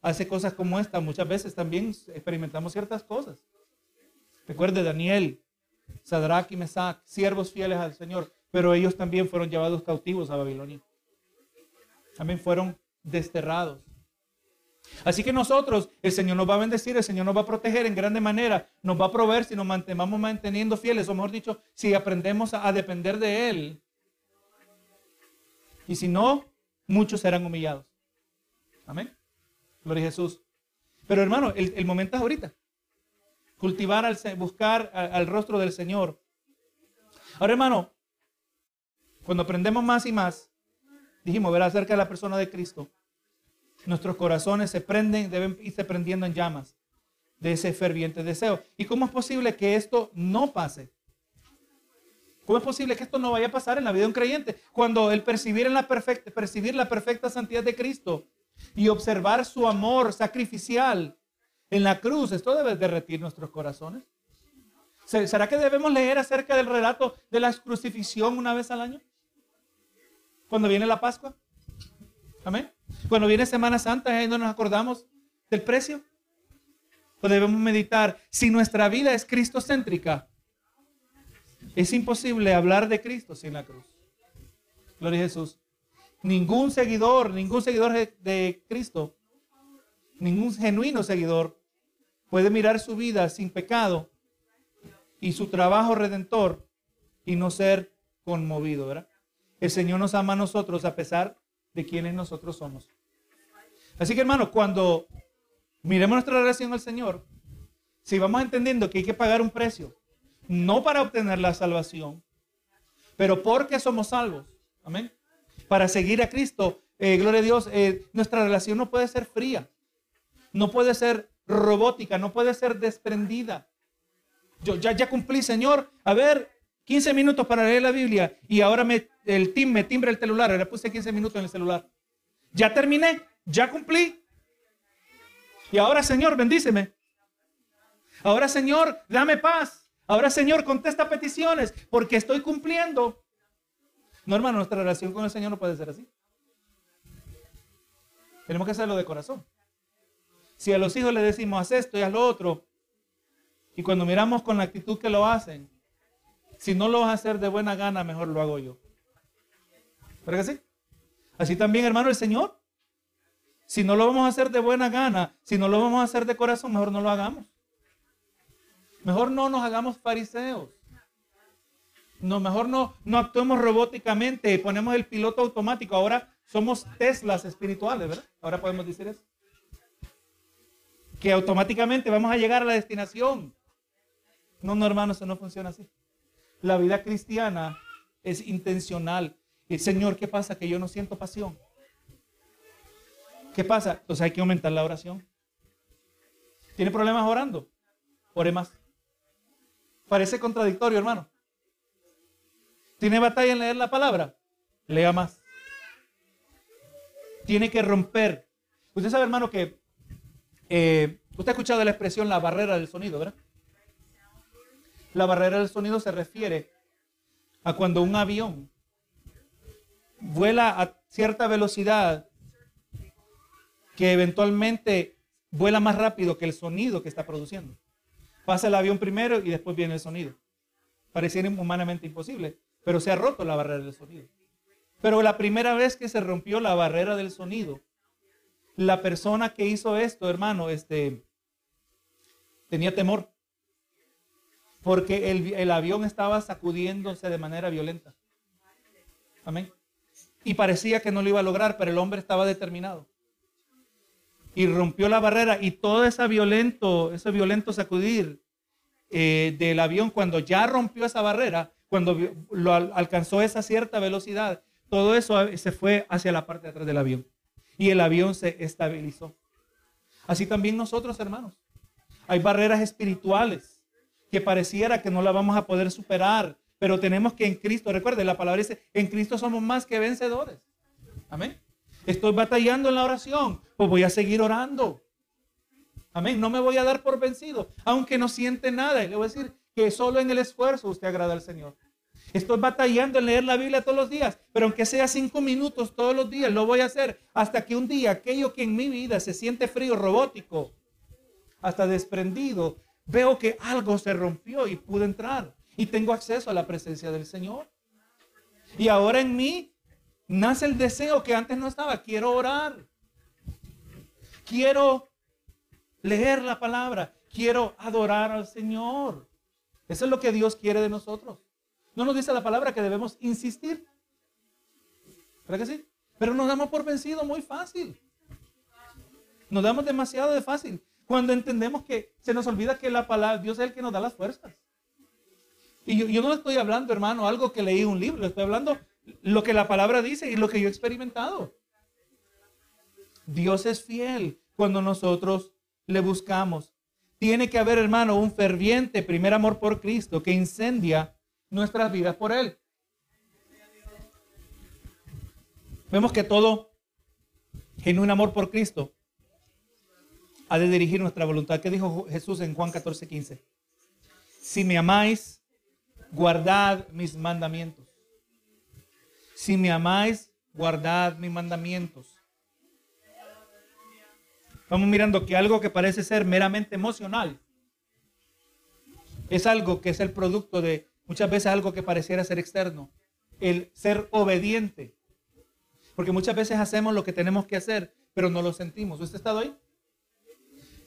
hace cosas como esta, muchas veces también experimentamos ciertas cosas. Recuerde Daniel, Sadrach y Mesach, siervos fieles al Señor, pero ellos también fueron llevados cautivos a Babilonia. También fueron desterrados. Así que nosotros, el Señor nos va a bendecir, el Señor nos va a proteger en grande manera, nos va a proveer si nos mantenemos manteniendo fieles, o mejor dicho, si aprendemos a, depender de Él. Y si no, muchos serán humillados. Amén. Gloria a Jesús. Pero hermano, el, el momento es ahorita cultivar, al, buscar al rostro del Señor. Ahora, hermano, cuando aprendemos más y más, dijimos, ver acerca de la persona de Cristo, nuestros corazones se prenden, deben irse prendiendo en llamas de ese ferviente deseo. ¿Y cómo es posible que esto no pase? ¿Cómo es posible que esto no vaya a pasar en la vida de un creyente? Cuando el percibir, la perfecta, percibir la perfecta santidad de Cristo y observar su amor sacrificial en la cruz. Esto debe derretir nuestros corazones. ¿Será que debemos leer acerca del relato de la crucifixión una vez al año? Cuando viene la Pascua. Amén. Cuando viene Semana Santa, no nos acordamos del precio. O debemos meditar, si nuestra vida es cristocéntrica, es imposible hablar de Cristo sin la cruz. Gloria a Jesús. Ningún seguidor, ningún seguidor de Cristo ningún genuino seguidor puede mirar su vida sin pecado y su trabajo redentor y no ser conmovido, ¿verdad? El Señor nos ama a nosotros a pesar de quienes nosotros somos. Así que hermano, cuando miremos nuestra relación al Señor, si vamos entendiendo que hay que pagar un precio, no para obtener la salvación, pero porque somos salvos, amén, para seguir a Cristo, eh, gloria a Dios, eh, nuestra relación no puede ser fría, no puede ser robótica, no puede ser desprendida. Yo ya, ya cumplí, Señor, a ver, 15 minutos para leer la Biblia y ahora me, el team me timbra el celular, le puse 15 minutos en el celular. Ya terminé, ya cumplí. Y ahora, Señor, bendíceme. Ahora, Señor, dame paz. Ahora, Señor, contesta peticiones porque estoy cumpliendo. No, hermano, nuestra relación con el Señor no puede ser así. Tenemos que hacerlo de corazón. Si a los hijos les decimos, haz esto y haz lo otro, y cuando miramos con la actitud que lo hacen, si no lo vas a hacer de buena gana, mejor lo hago yo. ¿Verdad que sí? Así también, hermano, el Señor. Si no lo vamos a hacer de buena gana, si no lo vamos a hacer de corazón, mejor no lo hagamos. Mejor no nos hagamos fariseos. No, mejor no, no actuemos robóticamente y ponemos el piloto automático. Ahora somos Teslas espirituales, ¿verdad? Ahora podemos decir eso. Que automáticamente vamos a llegar a la destinación. No, no, hermano, eso no funciona así. La vida cristiana es intencional. Señor, ¿qué pasa? Que yo no siento pasión. ¿Qué pasa? Entonces hay que aumentar la oración. ¿Tiene problemas orando? Ore más. Parece contradictorio, hermano. ¿Tiene batalla en leer la palabra? Lea más. Tiene que romper. Usted sabe, hermano, que eh, usted ha escuchado la expresión la barrera del sonido, ¿verdad? La barrera del sonido se refiere a cuando un avión vuela a cierta velocidad que eventualmente vuela más rápido que el sonido que está produciendo. Pasa el avión primero y después viene el sonido. Pareciera humanamente imposible, pero se ha roto la barrera del sonido. Pero la primera vez que se rompió la barrera del sonido, la persona que hizo esto, hermano, este, tenía temor porque el, avión estaba sacudiéndose de manera violenta. Amén. Y parecía que no lo iba a lograr, pero el hombre estaba determinado. Y rompió la barrera y todo ese violento, ese violento sacudir eh, del avión, cuando ya rompió esa barrera, cuando lo alcanzó esa cierta velocidad, todo eso se fue hacia la parte de atrás del avión. Y el avión se estabilizó. Así también nosotros, hermanos. Hay barreras espirituales que pareciera que no la vamos a poder superar, pero tenemos que en Cristo, recuerde, la palabra dice, en Cristo somos más que vencedores. Amén. Estoy batallando en la oración, pues voy a seguir orando. Amén. No me voy a dar por vencido, aunque no siente nada. Y le voy a decir que solo en el esfuerzo usted agrada al Señor. Estoy batallando en leer la Biblia todos los días, pero aunque sea cinco minutos todos los días, lo voy a hacer hasta que un día aquello que en mi vida se siente frío, robótico, hasta desprendido, veo que algo se rompió y pude entrar y tengo acceso a la presencia del Señor. Y ahora en mí nace el deseo que antes no estaba. Quiero orar. Quiero leer la palabra. Quiero adorar al Señor. Eso es lo que Dios quiere de nosotros. No nos dice la palabra que debemos insistir. ¿Verdad que sí? Pero nos damos por vencido muy fácil. Nos damos demasiado de fácil. Cuando entendemos que se nos olvida que la palabra, Dios es el que nos da las fuerzas. Y yo, yo no estoy hablando, hermano, algo que leí un libro, estoy hablando lo que la palabra dice y lo que yo he experimentado. Dios es fiel cuando nosotros le buscamos. Tiene que haber, hermano, un ferviente primer amor por Cristo que incendia nuestras vidas por Él. Vemos que todo un amor por Cristo ha de dirigir nuestra voluntad. ¿Qué dijo Jesús en Juan 14, 15? Si me amáis, guardad mis mandamientos. Si me amáis, guardad mis mandamientos. Vamos mirando que algo que parece ser meramente emocional es algo que es el producto de muchas veces algo que pareciera ser externo. El ser obediente. Porque muchas veces hacemos lo que tenemos que hacer, pero no lo sentimos. ¿Usted ha estado ahí?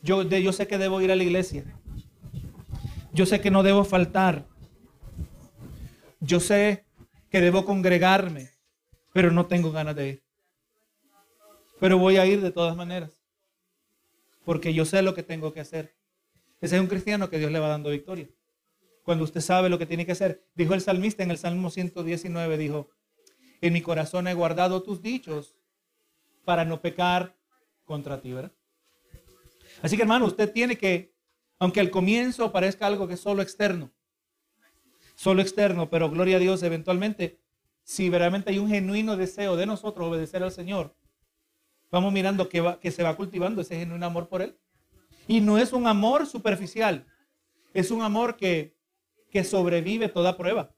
Yo, sé que debo ir a la iglesia. Yo sé que no debo faltar. Yo sé que debo congregarme, pero no tengo ganas de ir. Pero voy a ir de todas maneras, porque yo sé lo que tengo que hacer. Ese es un cristiano que Dios le va dando victoria. Cuando usted sabe lo que tiene que hacer. Dijo el salmista en el Salmo 119, dijo, en mi corazón he guardado tus dichos para no pecar contra ti, ¿verdad? Así que hermano, usted tiene que, aunque al comienzo parezca algo que es solo externo, solo externo, pero gloria a Dios, eventualmente, si verdaderamente hay un genuino deseo de nosotros obedecer al Señor, vamos mirando que, va, que se va cultivando ese genuino amor por Él. Y no es un amor superficial, es un amor que, que sobrevive toda prueba,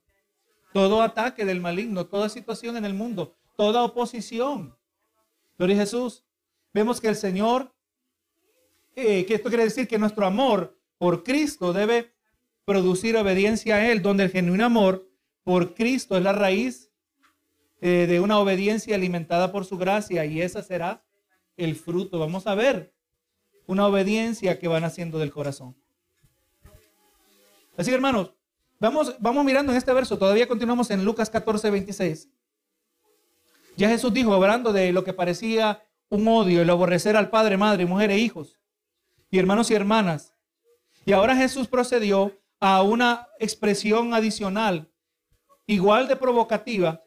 todo ataque del maligno, toda situación en el mundo, toda oposición. Gloria a Jesús. Vemos que el Señor eh, que esto quiere decir que nuestro amor por Cristo debe producir obediencia a Él, donde el genuino amor por Cristo es la raíz eh, de una obediencia alimentada por su gracia y esa será el fruto. Vamos a ver una obediencia que van haciendo del corazón. Así hermanos, vamos, vamos mirando en este verso, todavía continuamos en Lucas 14, 26. Ya Jesús dijo, hablando de lo que parecía un odio, el aborrecer al padre, madre, mujer e hijos y hermanos y hermanas. Y ahora Jesús procedió a una expresión adicional, igual de provocativa,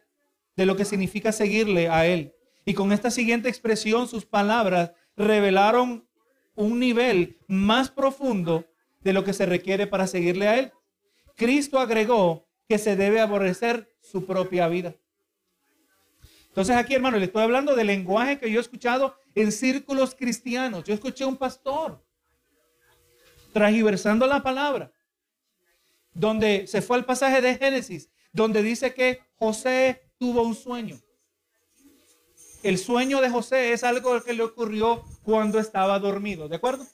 de lo que significa seguirle a Él. Y con esta siguiente expresión, sus palabras revelaron un nivel más profundo de lo que se requiere para seguirle a Él. Cristo agregó que se debe aborrecer su propia vida. Entonces aquí, hermano, le estoy hablando del lenguaje que yo he escuchado en círculos cristianos. Yo escuché a un pastor transversando la palabra, donde se fue al pasaje de Génesis, donde dice que José tuvo un sueño. El sueño de José es algo que le ocurrió cuando estaba dormido, ¿de acuerdo?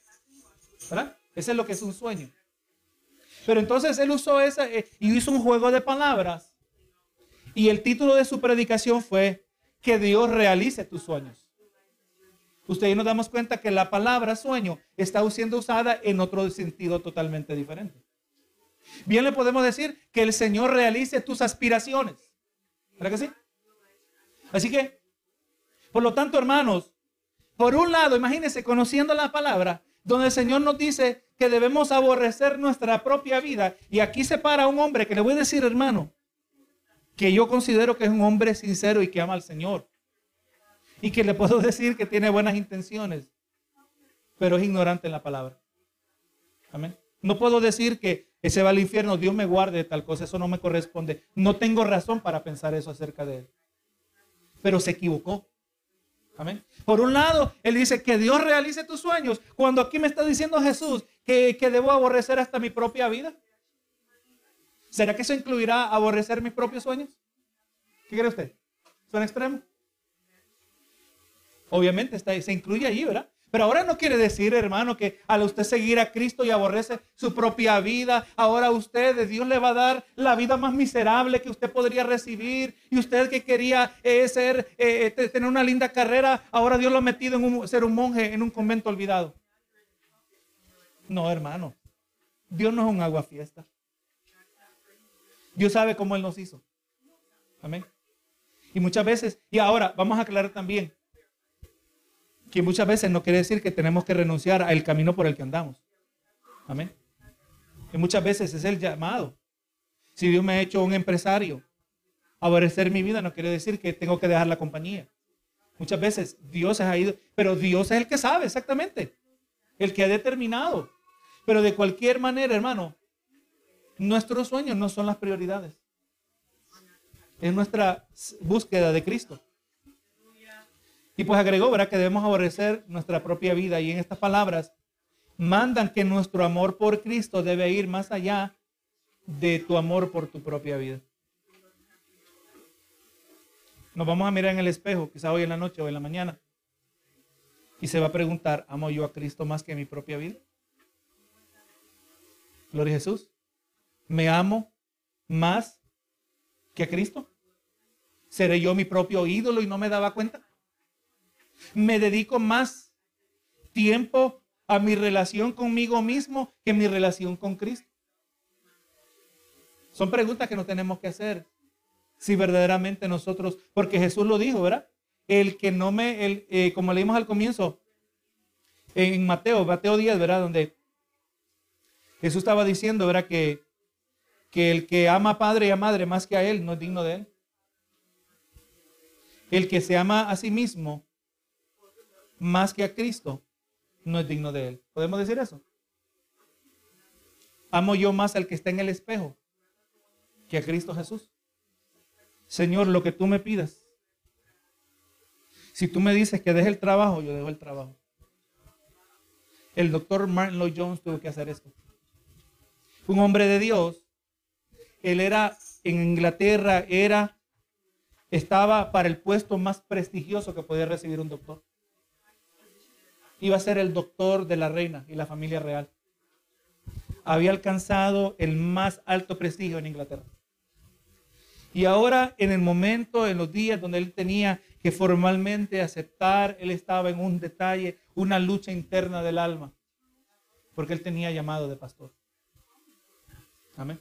¿Verdad? Ese es lo que es un sueño. Pero entonces él usó esa eh, y hizo un juego de palabras. Y el título de su predicación fue que Dios realice tus sueños. Usted nos damos cuenta que la palabra sueño está siendo usada en otro sentido totalmente diferente. Bien le podemos decir que el Señor realice tus aspiraciones. ¿Verdad que sí? Así que, por lo tanto, hermanos, por un lado, imagínense, conociendo la palabra, donde el Señor nos dice que debemos aborrecer nuestra propia vida. Y aquí se para un hombre que le voy a decir, hermano, que yo considero que es un hombre sincero y que ama al Señor y que le puedo decir que tiene buenas intenciones, pero es ignorante en la palabra. Amén. No puedo decir que ese va al infierno, Dios me guarde de tal cosa, eso no me corresponde. No tengo razón para pensar eso acerca de él. Pero se equivocó. Amén. Por un lado, él dice que Dios realice tus sueños, cuando aquí me está diciendo Jesús que, que debo aborrecer hasta mi propia vida. ¿Será que eso incluirá aborrecer mis propios sueños? ¿Qué cree usted? ¿Suena extremo? Obviamente está, se incluye allí, ¿verdad? Pero ahora no quiere decir, hermano, que al usted seguir a Cristo y aborrece su propia vida, ahora usted, Dios le va a dar la vida más miserable que usted podría recibir. Y usted que quería eh, ser, eh, tener una linda carrera, ahora Dios lo ha metido en ser un monje en un convento olvidado. No, hermano. Dios no es un agua fiesta. Dios sabe cómo Él nos hizo. Amén. Y muchas veces, y ahora vamos a aclarar también, que muchas veces no quiere decir que tenemos que renunciar al camino por el que andamos. Amén. Que muchas veces es el llamado. Si Dios me ha hecho un empresario, aborrecer mi vida no quiere decir que tengo que dejar la compañía. Muchas veces Dios ha ido, pero Dios es el que sabe exactamente, el que ha determinado. Pero de cualquier manera, hermano, nuestros sueños no son las prioridades. Es nuestra búsqueda de Cristo. Y pues agregó, ¿verdad? Que debemos aborrecer nuestra propia vida. Y en estas palabras mandan que nuestro amor por Cristo debe ir más allá de tu amor por tu propia vida. Nos vamos a mirar en el espejo, quizá hoy en la noche o en la mañana. Y se va a preguntar, ¿amo yo a Cristo más que mi propia vida? Gloria a Jesús. ¿Me amo más que a Cristo? ¿Seré yo mi propio ídolo y no me daba cuenta? Me dedico más tiempo a mi relación conmigo mismo que mi relación con Cristo? Son preguntas que nos tenemos que hacer. Si verdaderamente nosotros, porque Jesús lo dijo, ¿verdad? El que no me, el, eh, como leímos al comienzo, en Mateo, Mateo 10, ¿verdad? Donde Jesús estaba diciendo, ¿verdad? Que, que el que ama a padre y a madre más que a él no es digno de él. El que se ama a sí mismo más que a Cristo no es digno de él. ¿Podemos decir eso? Amo yo más al que está en el espejo que a Cristo Jesús. Señor, lo que tú me pidas. Si tú me dices que deje el trabajo, yo dejo el trabajo. El doctor Martin Lloyd Jones tuvo que hacer esto. Un hombre de Dios. Él era en Inglaterra, era, estaba para el puesto más prestigioso que podía recibir un doctor. Iba a ser el doctor de la reina y la familia real. Había alcanzado el más alto prestigio en Inglaterra. Y ahora, en el momento, en los días donde él tenía que formalmente aceptar, él estaba en un detalle, una lucha interna del alma, porque él tenía llamado de pastor. Amén.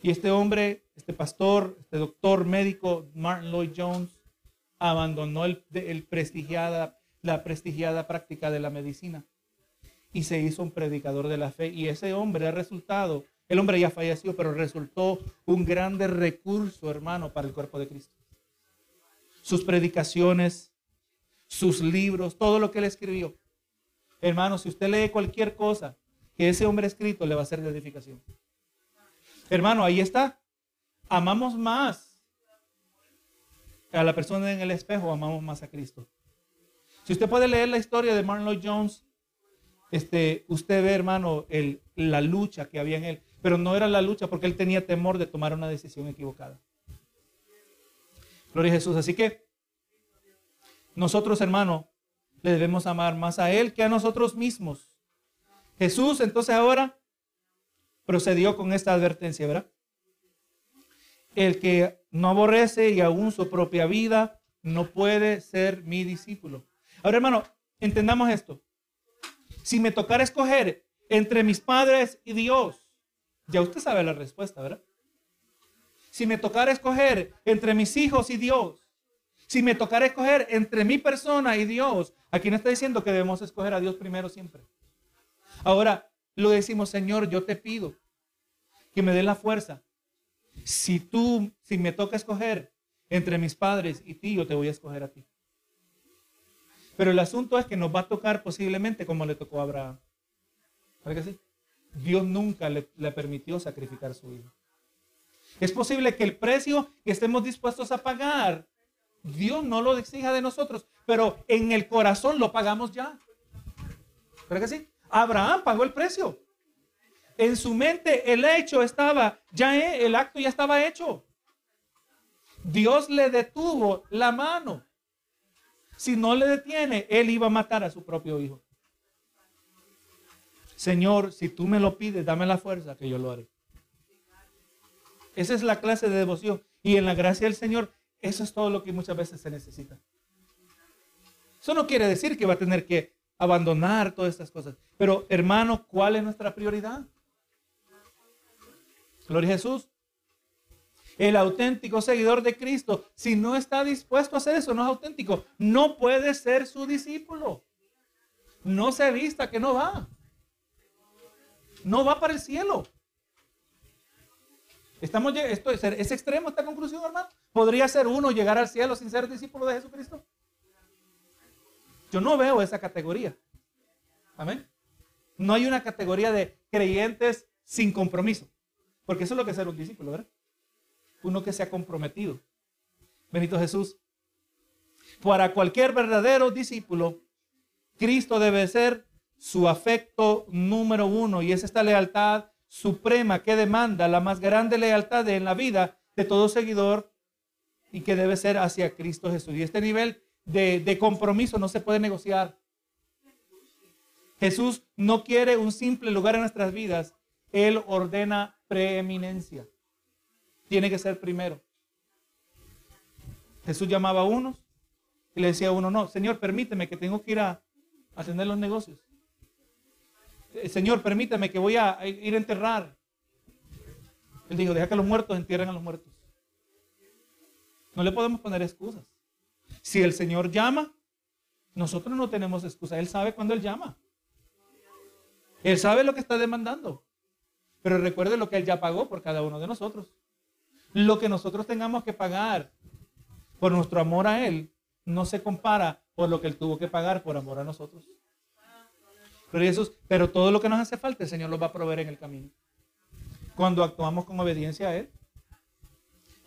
Y este hombre, este pastor, este doctor médico, Martin Lloyd Jones, abandonó el, el prestigiada, la prestigiada práctica de la medicina y se hizo un predicador de la fe. Y ese hombre ha resultado, el hombre ya falleció, pero resultó un grande recurso, hermano, para el cuerpo de Cristo sus predicaciones, sus libros, todo lo que él escribió. Hermano, si usted lee cualquier cosa que ese hombre ha escrito, le va a ser de edificación. Hermano, ahí está. Amamos más a la persona en el espejo, amamos más a Cristo. Si usted puede leer la historia de Martin Lloyd Jones, este, usted ve, hermano, el, la lucha que había en él. Pero no era la lucha porque él tenía temor de tomar una decisión equivocada. Gloria a Jesús. Así que nosotros, hermano, le debemos amar más a Él que a nosotros mismos. Jesús entonces ahora procedió con esta advertencia, ¿verdad? El que no aborrece y aún su propia vida no puede ser mi discípulo. Ahora, hermano, entendamos esto. Si me tocara escoger entre mis padres y Dios, ya usted sabe la respuesta, ¿verdad? si me tocara escoger entre mis hijos y Dios, si me tocara escoger entre mi persona y Dios, aquí no está diciendo que debemos escoger a Dios primero siempre. Ahora, lo decimos, Señor, yo te pido que me dé la fuerza. Si tú, si me toca escoger entre mis padres y ti, yo te voy a escoger a ti. Pero el asunto es que nos va a tocar posiblemente como le tocó a Abraham. ¿Verdad que sí? Dios nunca le, permitió sacrificar su hijo. Es posible que el precio que estemos dispuestos a pagar, Dios no lo exija de nosotros, pero en el corazón lo pagamos ya. ¿Verdad que sí? Abraham pagó el precio. En su mente el hecho estaba, ya el acto ya estaba hecho. Dios le detuvo la mano. Si no le detiene, él iba a matar a su propio hijo. Señor, si tú me lo pides, dame la fuerza que yo lo haré. Esa es la clase de devoción. Y en la gracia del Señor, eso es todo lo que muchas veces se necesita. Eso no quiere decir que va a tener que abandonar todas estas cosas. Pero hermano, ¿cuál es nuestra prioridad? Gloria a Jesús. El auténtico seguidor de Cristo, si no está dispuesto a hacer eso, no es auténtico, no puede ser su discípulo. No se vista que no va. No va para el cielo. Estamos, esto, ¿Es extremo esta conclusión, hermano? ¿Podría ser uno llegar al cielo sin ser discípulo de Jesucristo? Yo no veo esa categoría. Amén. No hay una categoría de creyentes sin compromiso. Porque eso es lo que es ser un discípulo, ¿verdad? Uno que se ha comprometido. Benito Jesús. Para cualquier verdadero discípulo, Cristo debe ser su afecto número uno. Y es esta lealtad suprema que demanda la más grande lealtad en la vida de todo seguidor y que debe ser hacia Cristo Jesús. Y este nivel de, de compromiso no se puede negociar. Jesús no quiere un simple lugar en nuestras vidas. Él ordena preeminencia. Tiene que ser primero. Jesús llamaba a unos y le decía a uno, no, Señor, permíteme que tengo que ir a atender los negocios. eh, Señor, permítame que voy a ir a enterrar. Él dijo, deja que los muertos entierren a los muertos. No le podemos poner excusas. Si el Señor llama, nosotros no tenemos excusa. Él sabe cuando Él llama. Él sabe lo que está demandando. Pero recuerde lo que Él ya pagó por cada uno de nosotros. Lo que nosotros tengamos que pagar por nuestro amor a Él no se compara por lo que Él tuvo que pagar por amor a nosotros. Pero, pero todo lo que nos hace falta, el Señor lo va a proveer en el camino. Cuando actuamos con obediencia a Él.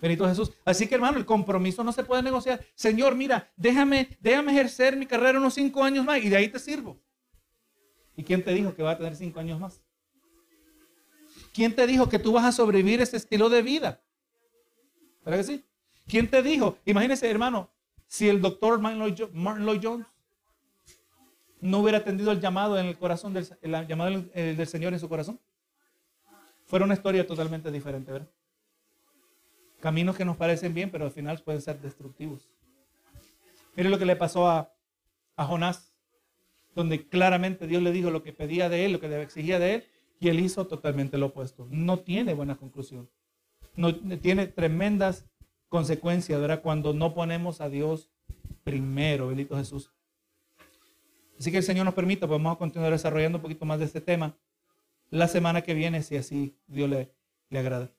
Benito Jesús. Así que hermano, el compromiso no se puede negociar. Señor, mira, déjame, déjame ejercer mi carrera unos cinco años más y de ahí te sirvo. ¿Y quién te dijo que va a tener cinco años más? ¿Quién te dijo que tú vas a sobrevivir ese estilo de vida? ¿Verdad que sí? ¿Quién te dijo? Imagínese, hermano, si el doctor Martin Lloyd Jones no hubiera atendido el llamado en el corazón del, el llamado del Señor en su corazón, fuera una historia totalmente diferente, ¿verdad? Caminos que nos parecen bien, pero al final pueden ser destructivos. Mire lo que le pasó a, a Jonás, donde claramente Dios le dijo lo que pedía de él, lo que exigía de él, y él hizo totalmente lo opuesto. No tiene buena conclusión. No, tiene tremendas consecuencias, ¿verdad? Cuando no ponemos a Dios primero, bendito Jesús. Así que el Señor nos permita, pues vamos a continuar desarrollando un poquito más de este tema la semana que viene, si así Dios le, le agrada.